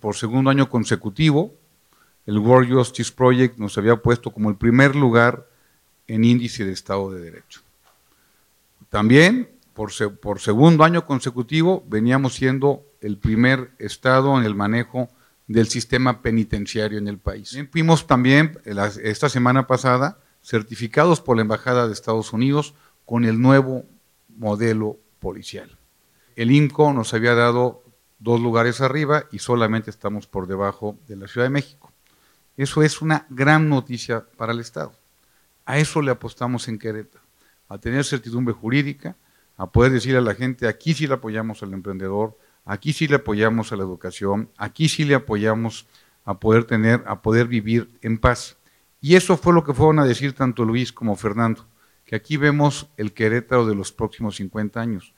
Por segundo año consecutivo, el World Justice Project nos había puesto como el primer lugar en índice de Estado de Derecho. También, por, segundo año consecutivo, veníamos siendo el primer Estado en el manejo del sistema penitenciario en el país. Fuimos también, esta semana pasada, certificados por la Embajada de Estados Unidos con el nuevo modelo policial. El INCO nos había dado dos lugares arriba y solamente estamos por debajo de la Ciudad de México. Eso es una gran noticia para el Estado. A eso le apostamos en Querétaro, a tener certidumbre jurídica, a poder decir a la gente, aquí sí le apoyamos al emprendedor, aquí sí le apoyamos a la educación, aquí sí le apoyamos a poder tener, a poder vivir en paz. Y eso fue lo que fueron a decir tanto Luis como Fernando, que aquí vemos el Querétaro de los próximos 50 años,